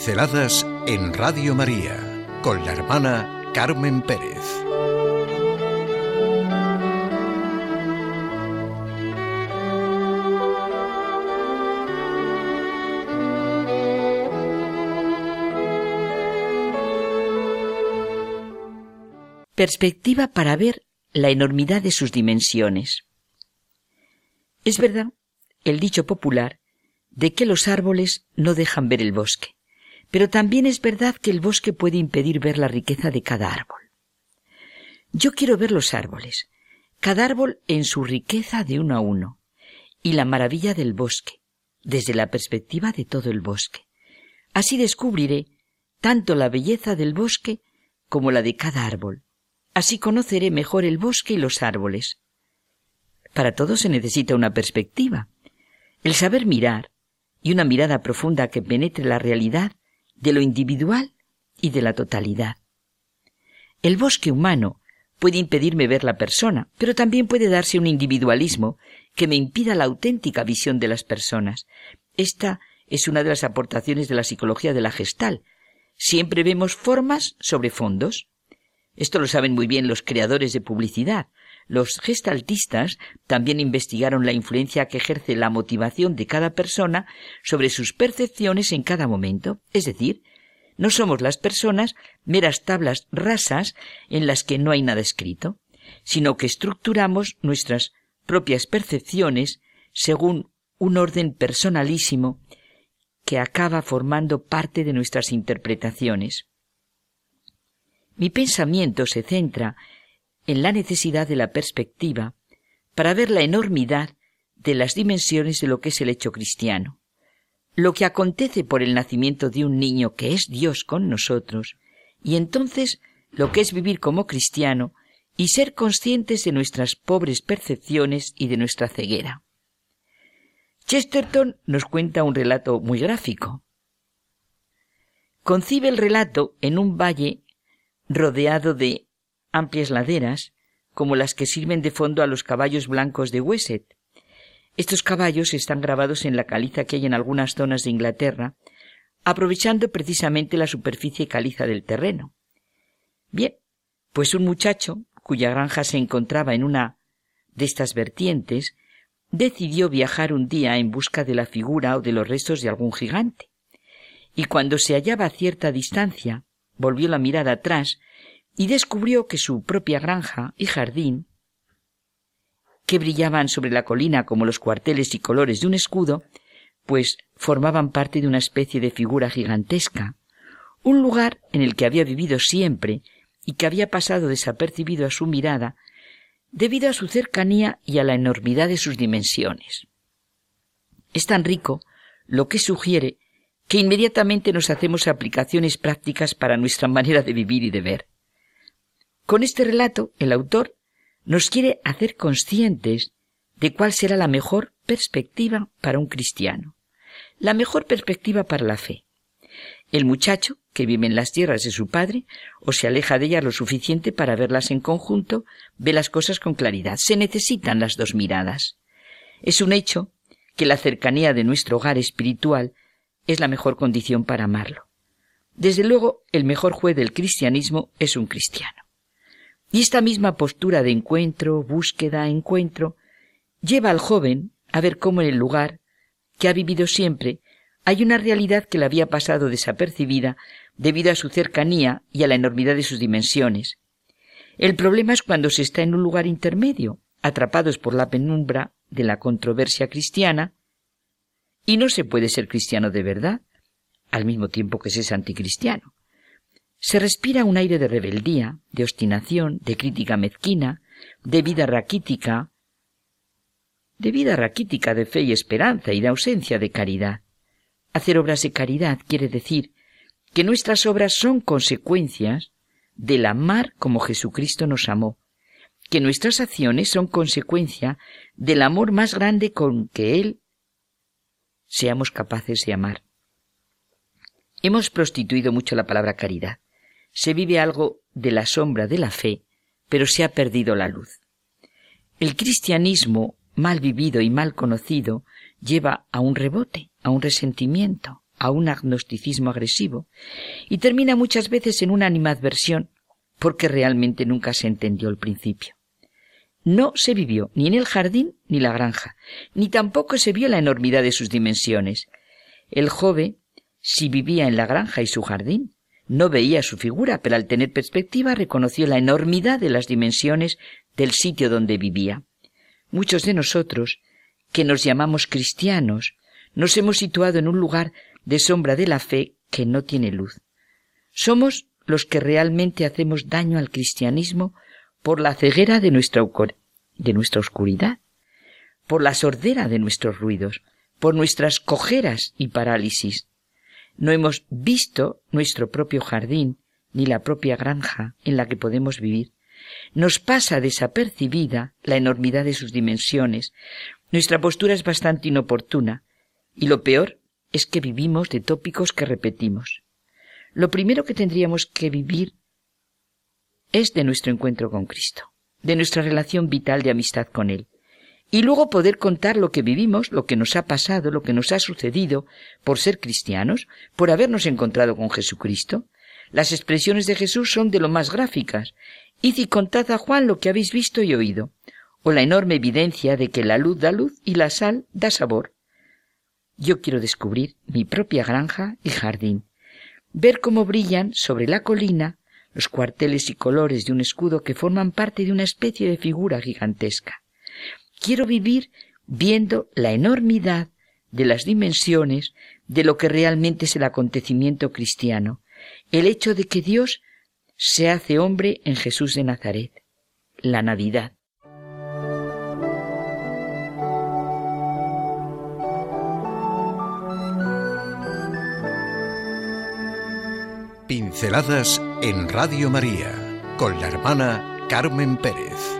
Pinceladas en Radio María con la hermana Carmen Pérez. Perspectiva para ver la enormidad de sus dimensiones. Es verdad el dicho popular de que los árboles no dejan ver el bosque. Pero también es verdad que el bosque puede impedir ver la riqueza de cada árbol. Yo quiero ver los árboles, cada árbol en su riqueza de uno a uno, y la maravilla del bosque, desde la perspectiva de todo el bosque. Así descubriré tanto la belleza del bosque como la de cada árbol. Así conoceré mejor el bosque y los árboles. Para todo se necesita una perspectiva. El saber mirar y una mirada profunda que penetre la realidad de lo individual y de la totalidad. El bosque humano puede impedirme ver la persona, pero también puede darse un individualismo que me impida la auténtica visión de las personas. Esta es una de las aportaciones de la psicología de la gestal. Siempre vemos formas sobre fondos. Esto lo saben muy bien los creadores de publicidad. Los gestaltistas también investigaron la influencia que ejerce la motivación de cada persona sobre sus percepciones en cada momento. Es decir, no somos las personas meras tablas rasas en las que no hay nada escrito, sino que estructuramos nuestras propias percepciones según un orden personalísimo que acaba formando parte de nuestras interpretaciones. Mi pensamiento se centra en la necesidad de la perspectiva para ver la enormidad de las dimensiones de lo que es el hecho cristiano. Lo que acontece por el nacimiento de un niño que es Dios con nosotros, y entonces lo que es vivir como cristiano y ser conscientes de nuestras pobres percepciones y de nuestra ceguera. Chesterton nos cuenta un relato muy gráfico. Concibe el relato en un valle rodeado de amplias laderas, como las que sirven de fondo a los caballos blancos de Wesset. Estos caballos están grabados en la caliza que hay en algunas zonas de Inglaterra, aprovechando precisamente la superficie caliza del terreno. Bien, pues un muchacho, cuya granja se encontraba en una de estas vertientes, decidió viajar un día en busca de la figura o de los restos de algún gigante. Y cuando se hallaba a cierta distancia, volvió la mirada atrás y descubrió que su propia granja y jardín, que brillaban sobre la colina como los cuarteles y colores de un escudo, pues formaban parte de una especie de figura gigantesca, un lugar en el que había vivido siempre y que había pasado desapercibido a su mirada debido a su cercanía y a la enormidad de sus dimensiones. Es tan rico lo que sugiere que inmediatamente nos hacemos aplicaciones prácticas para nuestra manera de vivir y de ver. Con este relato, el autor nos quiere hacer conscientes de cuál será la mejor perspectiva para un cristiano, la mejor perspectiva para la fe. El muchacho, que vive en las tierras de su padre, o se aleja de ellas lo suficiente para verlas en conjunto, ve las cosas con claridad. Se necesitan las dos miradas. Es un hecho que la cercanía de nuestro hogar espiritual es la mejor condición para amarlo. Desde luego, el mejor juez del cristianismo es un cristiano. Y esta misma postura de encuentro, búsqueda, encuentro, lleva al joven a ver cómo en el lugar que ha vivido siempre hay una realidad que le había pasado desapercibida debido a su cercanía y a la enormidad de sus dimensiones. El problema es cuando se está en un lugar intermedio, atrapados por la penumbra de la controversia cristiana, y no se puede ser cristiano de verdad, al mismo tiempo que se es anticristiano. Se respira un aire de rebeldía, de obstinación, de crítica mezquina, de vida raquítica, de vida raquítica de fe y esperanza y de ausencia de caridad. Hacer obras de caridad quiere decir que nuestras obras son consecuencias del amar como Jesucristo nos amó, que nuestras acciones son consecuencia del amor más grande con que Él seamos capaces de amar. Hemos prostituido mucho la palabra caridad se vive algo de la sombra de la fe, pero se ha perdido la luz. El cristianismo mal vivido y mal conocido lleva a un rebote, a un resentimiento, a un agnosticismo agresivo y termina muchas veces en una animadversión porque realmente nunca se entendió el principio. No se vivió ni en el jardín ni la granja, ni tampoco se vio la enormidad de sus dimensiones. El joven, si vivía en la granja y su jardín, no veía su figura, pero al tener perspectiva reconoció la enormidad de las dimensiones del sitio donde vivía. Muchos de nosotros, que nos llamamos cristianos, nos hemos situado en un lugar de sombra de la fe que no tiene luz. Somos los que realmente hacemos daño al cristianismo por la ceguera de nuestra, de nuestra oscuridad, por la sordera de nuestros ruidos, por nuestras cojeras y parálisis. No hemos visto nuestro propio jardín ni la propia granja en la que podemos vivir. Nos pasa desapercibida la enormidad de sus dimensiones. Nuestra postura es bastante inoportuna y lo peor es que vivimos de tópicos que repetimos. Lo primero que tendríamos que vivir es de nuestro encuentro con Cristo, de nuestra relación vital de amistad con Él. Y luego poder contar lo que vivimos, lo que nos ha pasado, lo que nos ha sucedido por ser cristianos, por habernos encontrado con Jesucristo. Las expresiones de Jesús son de lo más gráficas. Id y contad a Juan lo que habéis visto y oído, o la enorme evidencia de que la luz da luz y la sal da sabor. Yo quiero descubrir mi propia granja y jardín, ver cómo brillan sobre la colina los cuarteles y colores de un escudo que forman parte de una especie de figura gigantesca. Quiero vivir viendo la enormidad de las dimensiones de lo que realmente es el acontecimiento cristiano, el hecho de que Dios se hace hombre en Jesús de Nazaret, la Navidad. Pinceladas en Radio María con la hermana Carmen Pérez.